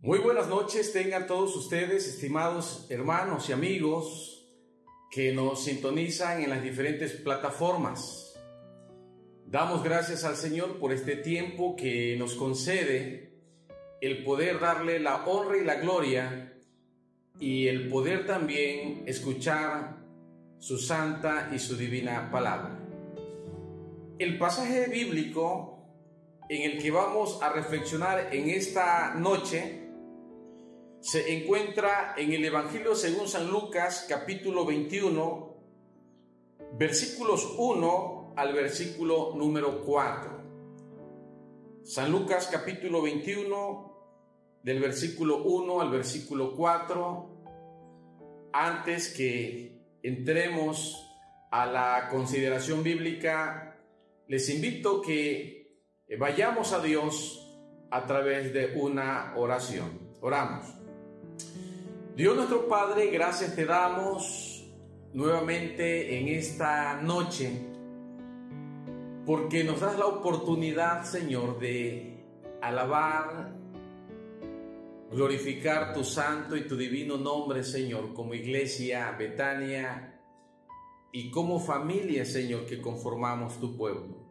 Muy buenas noches tengan todos ustedes, estimados hermanos y amigos que nos sintonizan en las diferentes plataformas. Damos gracias al Señor por este tiempo que nos concede el poder darle la honra y la gloria y el poder también escuchar su santa y su divina palabra. El pasaje bíblico en el que vamos a reflexionar en esta noche se encuentra en el Evangelio según San Lucas capítulo 21, versículos 1 al versículo número 4. San Lucas capítulo 21, del versículo 1 al versículo 4. Antes que entremos a la consideración bíblica, les invito que vayamos a Dios a través de una oración. Oramos. Dios nuestro Padre, gracias te damos nuevamente en esta noche porque nos das la oportunidad, Señor, de alabar, glorificar tu santo y tu divino nombre, Señor, como iglesia Betania y como familia, Señor, que conformamos tu pueblo.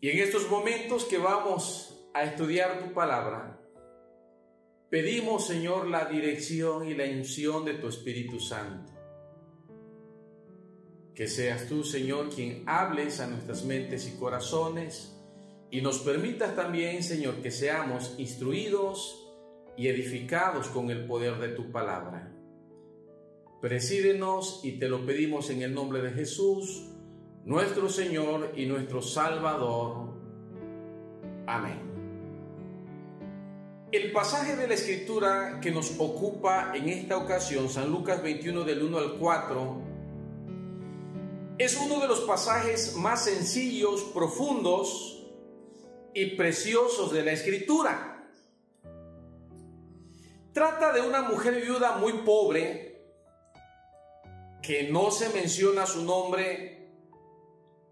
Y en estos momentos que vamos a estudiar tu palabra, Pedimos, Señor, la dirección y la unción de tu Espíritu Santo. Que seas tú, Señor, quien hables a nuestras mentes y corazones y nos permitas también, Señor, que seamos instruidos y edificados con el poder de tu palabra. Presídenos y te lo pedimos en el nombre de Jesús, nuestro Señor y nuestro Salvador. Amén. El pasaje de la escritura que nos ocupa en esta ocasión, San Lucas 21 del 1 al 4, es uno de los pasajes más sencillos, profundos y preciosos de la escritura. Trata de una mujer viuda muy pobre, que no se menciona su nombre,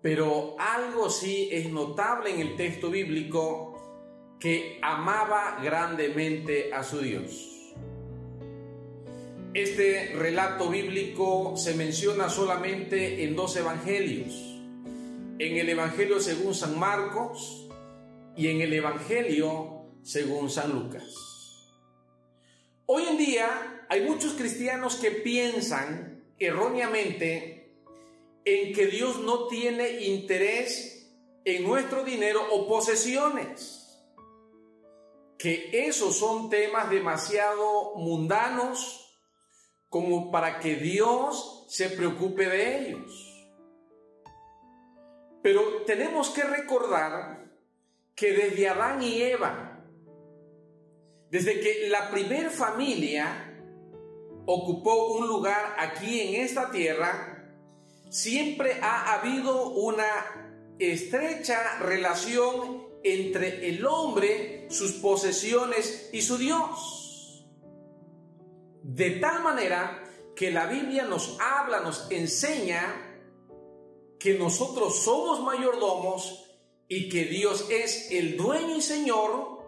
pero algo sí es notable en el texto bíblico que amaba grandemente a su Dios. Este relato bíblico se menciona solamente en dos evangelios, en el Evangelio según San Marcos y en el Evangelio según San Lucas. Hoy en día hay muchos cristianos que piensan erróneamente en que Dios no tiene interés en nuestro dinero o posesiones que esos son temas demasiado mundanos como para que Dios se preocupe de ellos. Pero tenemos que recordar que desde Adán y Eva, desde que la primer familia ocupó un lugar aquí en esta tierra, siempre ha habido una estrecha relación entre el hombre, sus posesiones y su Dios. De tal manera que la Biblia nos habla, nos enseña que nosotros somos mayordomos y que Dios es el dueño y señor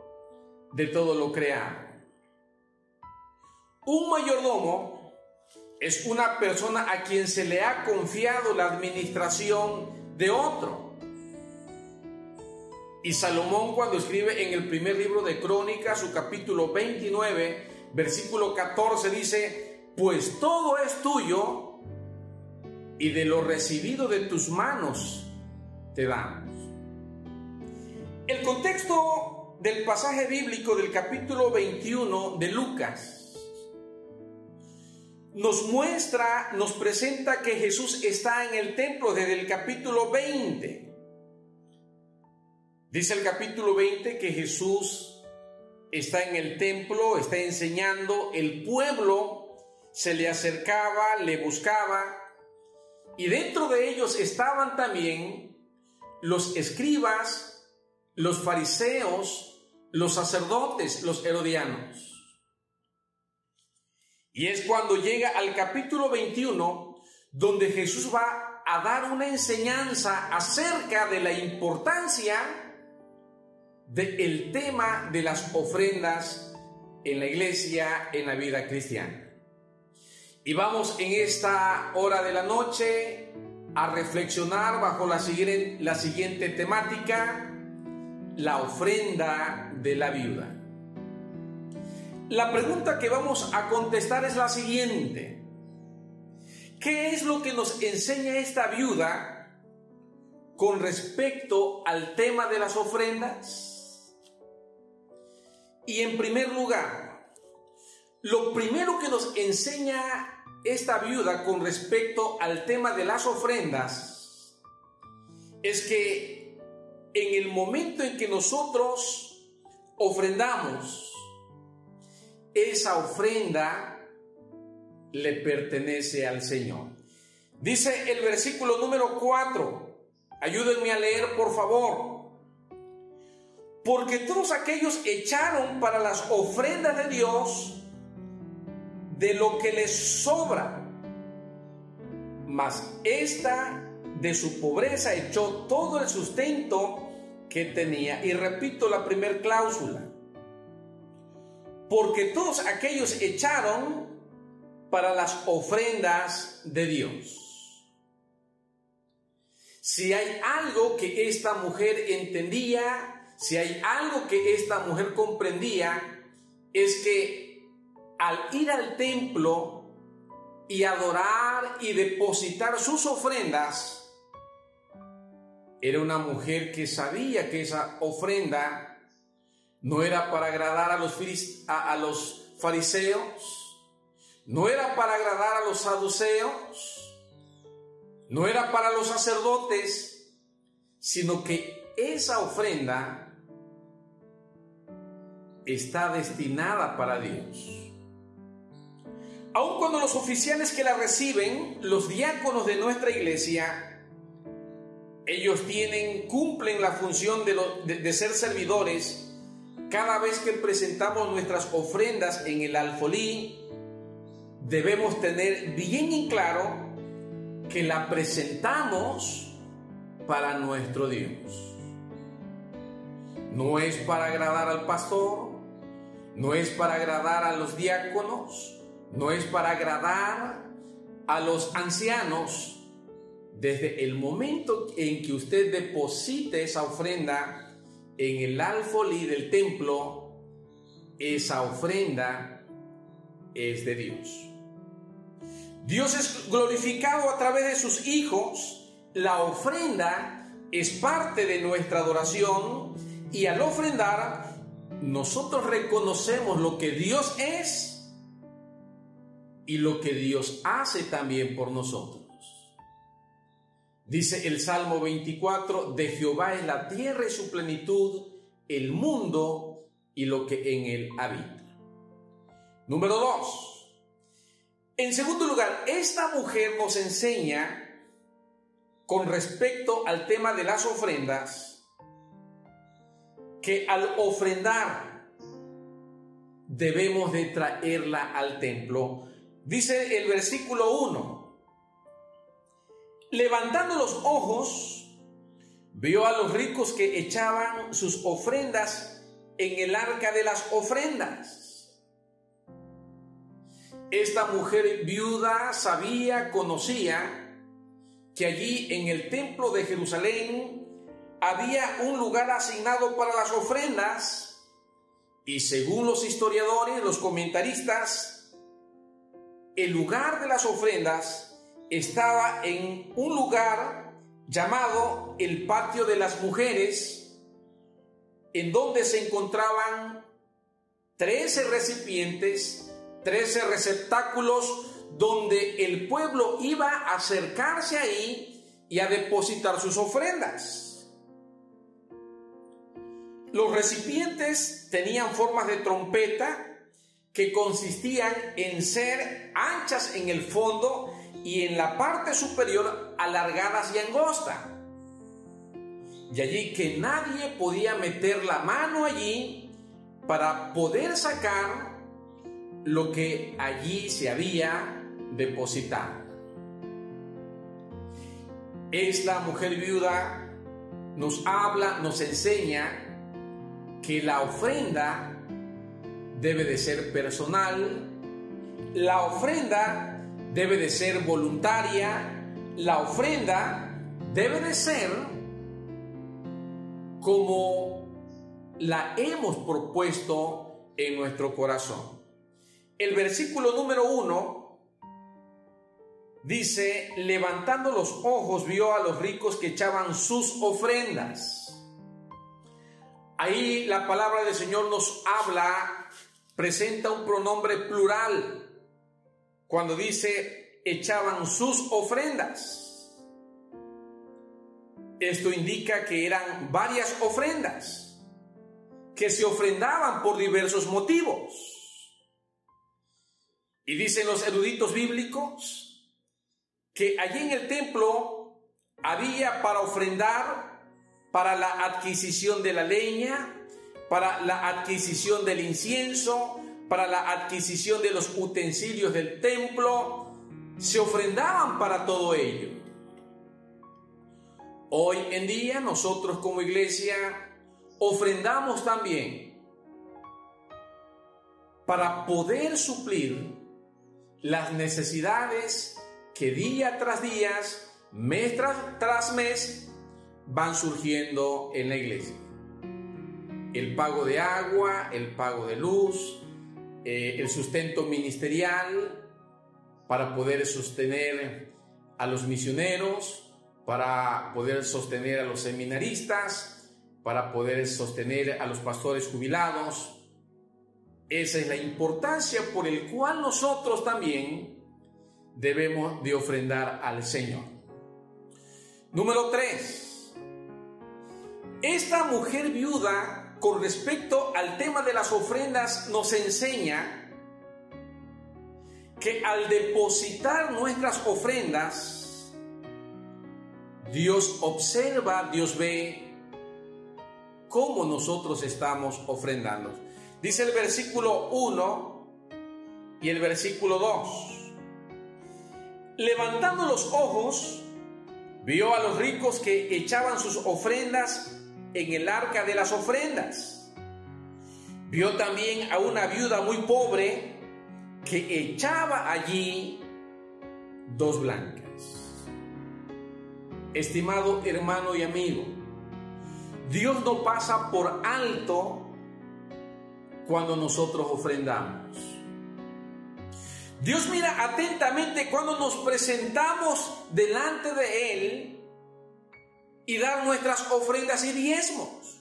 de todo lo creado. Un mayordomo es una persona a quien se le ha confiado la administración de otro. Y Salomón cuando escribe en el primer libro de Crónicas, su capítulo 29, versículo 14, dice, pues todo es tuyo y de lo recibido de tus manos te damos. El contexto del pasaje bíblico del capítulo 21 de Lucas nos muestra, nos presenta que Jesús está en el templo desde el capítulo 20. Dice el capítulo 20 que Jesús está en el templo, está enseñando, el pueblo se le acercaba, le buscaba, y dentro de ellos estaban también los escribas, los fariseos, los sacerdotes, los herodianos. Y es cuando llega al capítulo 21 donde Jesús va a dar una enseñanza acerca de la importancia del tema de las ofrendas en la iglesia, en la vida cristiana. Y vamos en esta hora de la noche a reflexionar bajo la siguiente, la siguiente temática, la ofrenda de la viuda. La pregunta que vamos a contestar es la siguiente. ¿Qué es lo que nos enseña esta viuda con respecto al tema de las ofrendas? Y en primer lugar, lo primero que nos enseña esta viuda con respecto al tema de las ofrendas es que en el momento en que nosotros ofrendamos, esa ofrenda le pertenece al Señor. Dice el versículo número 4, ayúdenme a leer por favor. Porque todos aquellos echaron para las ofrendas de Dios de lo que les sobra, mas esta de su pobreza echó todo el sustento que tenía. Y repito la primer cláusula, porque todos aquellos echaron para las ofrendas de Dios. Si hay algo que esta mujer entendía, si hay algo que esta mujer comprendía, es que al ir al templo y adorar y depositar sus ofrendas, era una mujer que sabía que esa ofrenda no era para agradar a los, a, los fariseos, no era para agradar a los saduceos, no era para los sacerdotes, sino que esa ofrenda está destinada para Dios. Aun cuando los oficiales que la reciben, los diáconos de nuestra iglesia, ellos tienen, cumplen la función de, de ser servidores, cada vez que presentamos nuestras ofrendas en el alfolí, debemos tener bien en claro que la presentamos para nuestro Dios. No es para agradar al pastor, no es para agradar a los diáconos, no es para agradar a los ancianos. Desde el momento en que usted deposite esa ofrenda en el alfolí del templo, esa ofrenda es de Dios. Dios es glorificado a través de sus hijos. La ofrenda es parte de nuestra adoración y al ofrendar nosotros reconocemos lo que Dios es y lo que Dios hace también por nosotros. Dice el Salmo 24, de Jehová es la tierra y su plenitud, el mundo y lo que en él habita. Número 2. En segundo lugar, esta mujer nos enseña con respecto al tema de las ofrendas, que al ofrendar debemos de traerla al templo Dice el versículo 1, levantando los ojos, vio a los ricos que echaban sus ofrendas en el arca de las ofrendas. Esta mujer viuda sabía, conocía que allí en el templo de Jerusalén había un lugar asignado para las ofrendas y según los historiadores, los comentaristas, el lugar de las ofrendas estaba en un lugar llamado el patio de las mujeres, en donde se encontraban 13 recipientes, 13 receptáculos donde el pueblo iba a acercarse ahí y a depositar sus ofrendas. Los recipientes tenían formas de trompeta que consistían en ser anchas en el fondo y en la parte superior alargadas y angostas. Y allí que nadie podía meter la mano allí para poder sacar lo que allí se había depositado. Esta mujer viuda nos habla, nos enseña que la ofrenda debe de ser personal, la ofrenda debe de ser voluntaria, la ofrenda debe de ser como la hemos propuesto en nuestro corazón. El versículo número uno dice, levantando los ojos vio a los ricos que echaban sus ofrendas. Ahí la palabra del Señor nos habla, presenta un pronombre plural cuando dice echaban sus ofrendas. Esto indica que eran varias ofrendas que se ofrendaban por diversos motivos. Y dicen los eruditos bíblicos que allí en el templo había para ofrendar para la adquisición de la leña, para la adquisición del incienso, para la adquisición de los utensilios del templo, se ofrendaban para todo ello. Hoy en día nosotros como iglesia ofrendamos también para poder suplir las necesidades que día tras día, mes tras, mes, van surgiendo en la iglesia. El pago de agua, el pago de luz, eh, el sustento ministerial para poder sostener a los misioneros, para poder sostener a los seminaristas, para poder sostener a los pastores jubilados. Esa es la importancia por el cual nosotros también debemos de ofrendar al Señor. Número 3. Esta mujer viuda con respecto al tema de las ofrendas nos enseña que al depositar nuestras ofrendas, Dios observa, Dios ve cómo nosotros estamos ofrendando. Dice el versículo 1 y el versículo 2. Levantando los ojos, vio a los ricos que echaban sus ofrendas en el arca de las ofrendas. Vio también a una viuda muy pobre que echaba allí dos blancas. Estimado hermano y amigo, Dios no pasa por alto cuando nosotros ofrendamos. Dios mira atentamente cuando nos presentamos delante de Él y dar nuestras ofrendas y diezmos.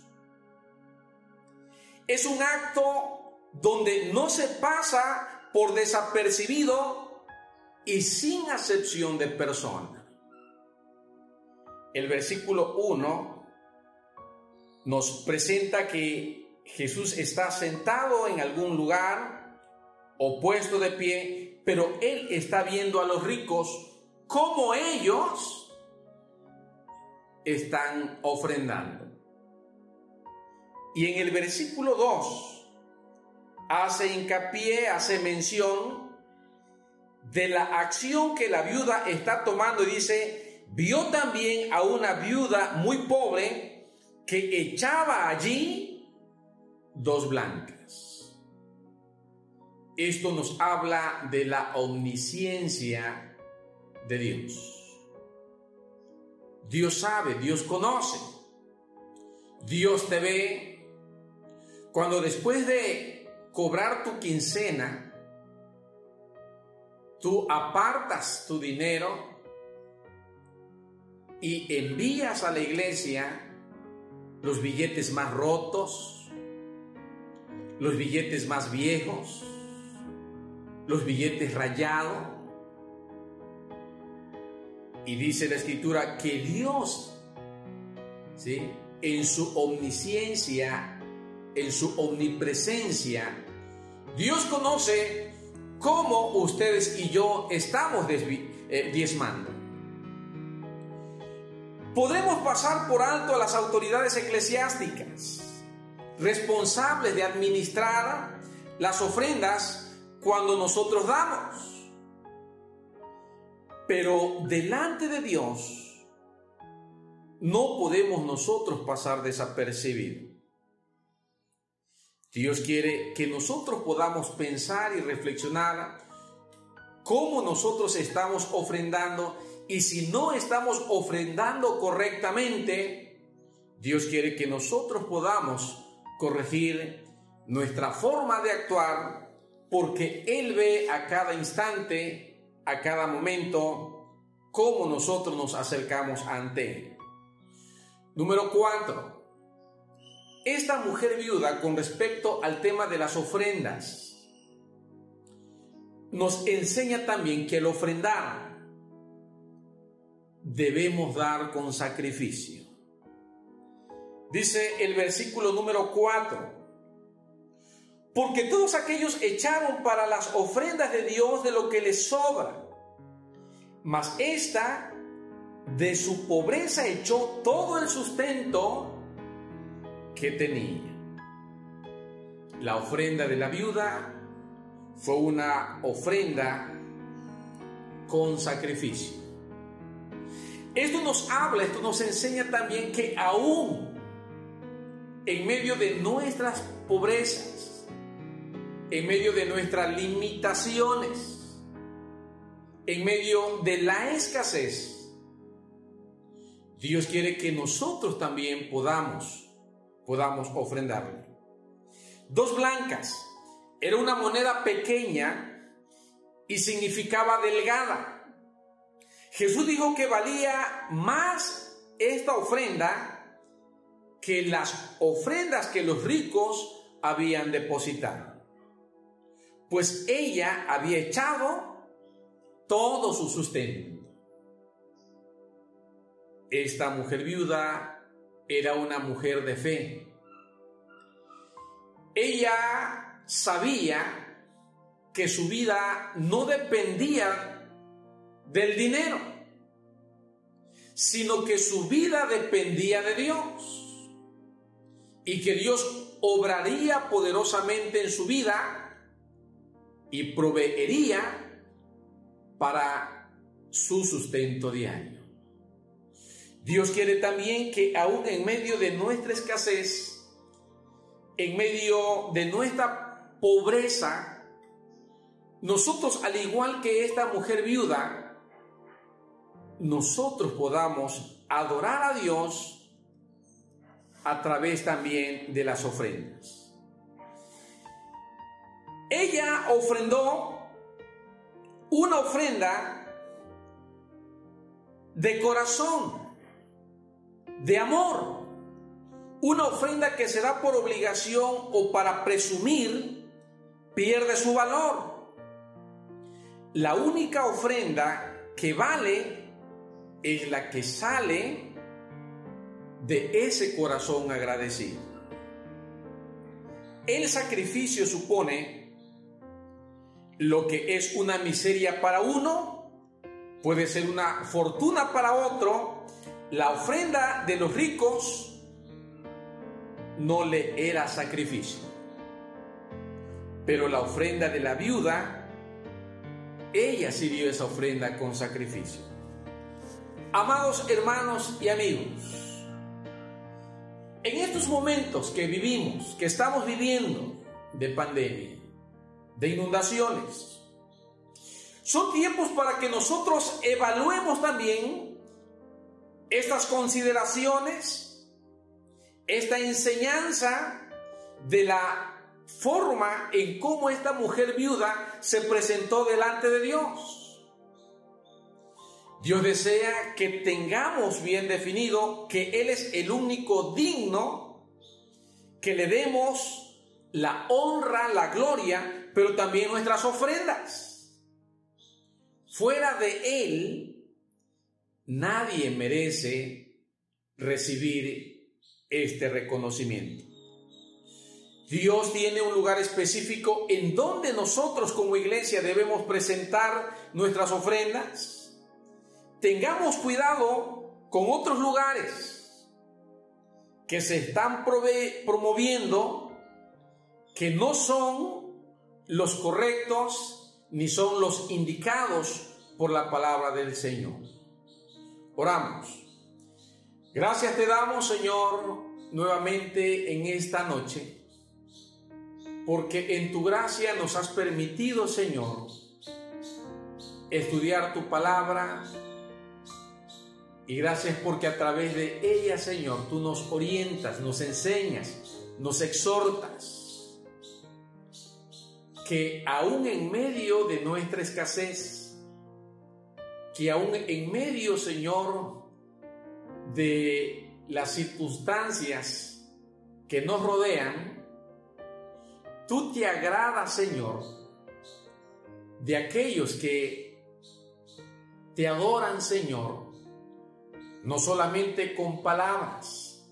Es un acto donde no se pasa por desapercibido y sin acepción de persona. El versículo 1 nos presenta que Jesús está sentado en algún lugar o puesto de pie, pero Él está viendo a los ricos como ellos están ofrendando. Y en el versículo 2 hace hincapié, hace mención de la acción que la viuda está tomando y dice, vio también a una viuda muy pobre que echaba allí dos blancas. Esto nos habla de la omnisciencia de Dios. Dios sabe, Dios conoce, Dios te ve. Cuando después de cobrar tu quincena, tú apartas tu dinero y envías a la iglesia los billetes más rotos, los billetes más viejos, los billetes rayados, y dice la escritura que Dios, ¿sí? en su omnisciencia, en su omnipresencia, Dios conoce cómo ustedes y yo estamos eh, diezmando. Podemos pasar por alto a las autoridades eclesiásticas, responsables de administrar las ofrendas cuando nosotros damos. Pero delante de Dios no podemos nosotros pasar desapercibido. Dios quiere que nosotros podamos pensar y reflexionar cómo nosotros estamos ofrendando y si no estamos ofrendando correctamente, Dios quiere que nosotros podamos corregir nuestra forma de actuar porque Él ve a cada instante, a cada momento, cómo nosotros nos acercamos ante Él. Número cuatro. Esta mujer viuda con respecto al tema de las ofrendas nos enseña también que el ofrendar debemos dar con sacrificio. Dice el versículo número 4, porque todos aquellos echaron para las ofrendas de Dios de lo que les sobra, mas esta de su pobreza echó todo el sustento que tenía. La ofrenda de la viuda fue una ofrenda con sacrificio. Esto nos habla, esto nos enseña también que aún en medio de nuestras pobrezas, en medio de nuestras limitaciones, en medio de la escasez, Dios quiere que nosotros también podamos, podamos ofrendarle. Dos blancas era una moneda pequeña y significaba delgada. Jesús dijo que valía más esta ofrenda que las ofrendas que los ricos habían depositado. Pues ella había echado todo su sustento. Esta mujer viuda era una mujer de fe. Ella sabía que su vida no dependía del dinero, sino que su vida dependía de Dios y que Dios obraría poderosamente en su vida y proveería para su sustento diario. Dios quiere también que aún en medio de nuestra escasez, en medio de nuestra pobreza, nosotros, al igual que esta mujer viuda, nosotros podamos adorar a Dios a través también de las ofrendas. Ella ofrendó una ofrenda de corazón, de amor, una ofrenda que se da por obligación o para presumir pierde su valor. La única ofrenda que vale es la que sale de ese corazón agradecido. El sacrificio supone lo que es una miseria para uno, puede ser una fortuna para otro. La ofrenda de los ricos no le era sacrificio. Pero la ofrenda de la viuda, ella dio esa ofrenda con sacrificio. Amados hermanos y amigos, en estos momentos que vivimos, que estamos viviendo de pandemia, de inundaciones, son tiempos para que nosotros evaluemos también estas consideraciones, esta enseñanza de la forma en cómo esta mujer viuda se presentó delante de Dios. Dios desea que tengamos bien definido que Él es el único digno, que le demos la honra, la gloria, pero también nuestras ofrendas. Fuera de Él, nadie merece recibir este reconocimiento. Dios tiene un lugar específico en donde nosotros como iglesia debemos presentar nuestras ofrendas. Tengamos cuidado con otros lugares que se están promoviendo que no son los correctos ni son los indicados por la palabra del Señor. Oramos. Gracias te damos, Señor, nuevamente en esta noche porque en tu gracia nos has permitido, Señor, estudiar tu palabra. Y gracias porque a través de ella, Señor, tú nos orientas, nos enseñas, nos exhortas. Que aún en medio de nuestra escasez, que aún en medio, Señor, de las circunstancias que nos rodean, tú te agradas, Señor, de aquellos que te adoran, Señor, no solamente con palabras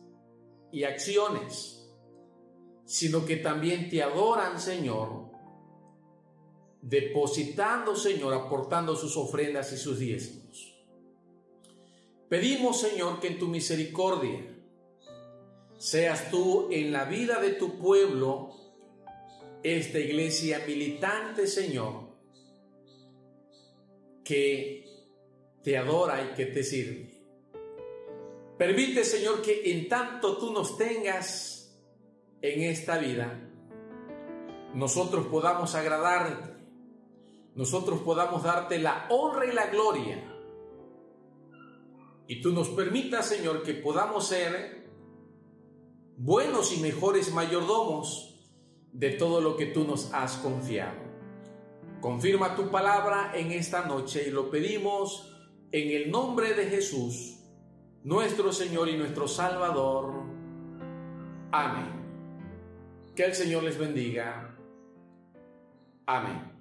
y acciones, sino que también te adoran, Señor, depositando, Señor, aportando sus ofrendas y sus diezmos. Pedimos, Señor, que en tu misericordia seas tú en la vida de tu pueblo, esta iglesia militante, Señor, que te adora y que te sirve. Permite, Señor, que en tanto tú nos tengas en esta vida, nosotros podamos agradarte, nosotros podamos darte la honra y la gloria. Y tú nos permitas, Señor, que podamos ser buenos y mejores mayordomos de todo lo que tú nos has confiado. Confirma tu palabra en esta noche y lo pedimos en el nombre de Jesús nuestro Señor y nuestro Salvador. Amén. Que el Señor les bendiga. Amén.